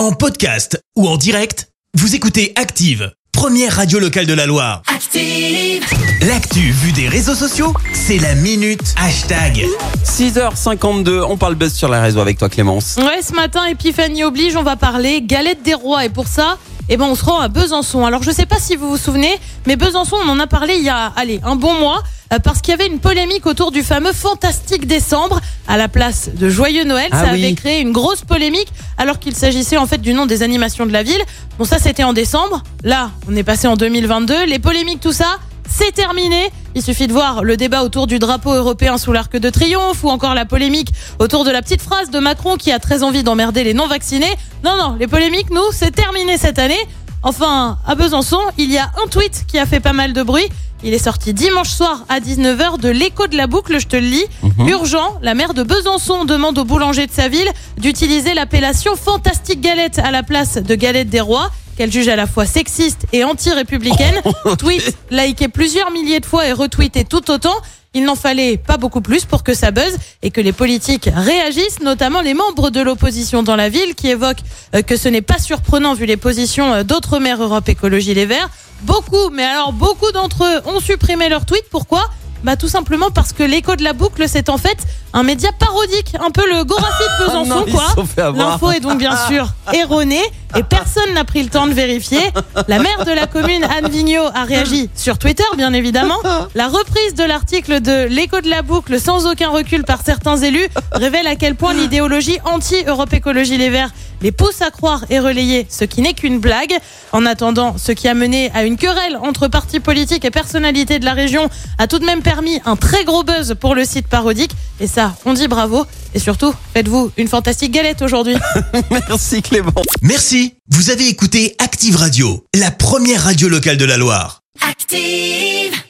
En podcast ou en direct, vous écoutez Active, première radio locale de la Loire. Active. L'actu vue des réseaux sociaux, c'est la minute hashtag. 6h52, on parle buzz sur les réseaux avec toi Clémence. Ouais, ce matin, Épiphanie oblige, on va parler galette des rois. Et pour ça, eh ben, on se rend à Besançon. Alors, je sais pas si vous vous souvenez, mais Besançon, on en a parlé il y a, allez, un bon mois, parce qu'il y avait une polémique autour du fameux Fantastique Décembre à la place de Joyeux Noël. Ah ça oui. avait créé une grosse polémique, alors qu'il s'agissait en fait du nom des animations de la ville. Bon, ça, c'était en décembre. Là, on est passé en 2022. Les polémiques, tout ça, c'est terminé. Il suffit de voir le débat autour du drapeau européen sous l'arc de triomphe ou encore la polémique autour de la petite phrase de Macron qui a très envie d'emmerder les non-vaccinés. Non, non, les polémiques, nous, c'est terminé cette année. Enfin, à Besançon, il y a un tweet qui a fait pas mal de bruit. Il est sorti dimanche soir à 19h de l'écho de la boucle, je te le lis. Urgent, la maire de Besançon demande au boulanger de sa ville d'utiliser l'appellation Fantastique Galette à la place de Galette des Rois, qu'elle juge à la fois sexiste et anti-républicaine. Tweet liké plusieurs milliers de fois et retweeté tout autant. Il n'en fallait pas beaucoup plus pour que ça buzz et que les politiques réagissent, notamment les membres de l'opposition dans la ville qui évoquent euh, que ce n'est pas surprenant vu les positions euh, d'autres maires Europe Écologie Les Verts. Beaucoup, mais alors beaucoup d'entre eux ont supprimé leur tweet. Pourquoi? Bah tout simplement parce que l'écho de la boucle c'est en fait un média parodique, un peu le Gorafi de Besançon non, ils quoi. L'info est donc bien sûr erronée et personne n'a pris le temps de vérifier. La maire de la commune Anne Vigneault a réagi sur Twitter bien évidemment. La reprise de l'article de l'écho de la boucle sans aucun recul par certains élus révèle à quel point l'idéologie anti-Europe Écologie Les Verts les pousse à croire et relayer ce qui n'est qu'une blague. En attendant, ce qui a mené à une querelle entre partis politiques et personnalités de la région a tout de même permis un très gros buzz pour le site parodique. Et ça, on dit bravo. Et surtout, faites-vous une fantastique galette aujourd'hui. Merci Clémence. Merci, vous avez écouté Active Radio, la première radio locale de la Loire. Active.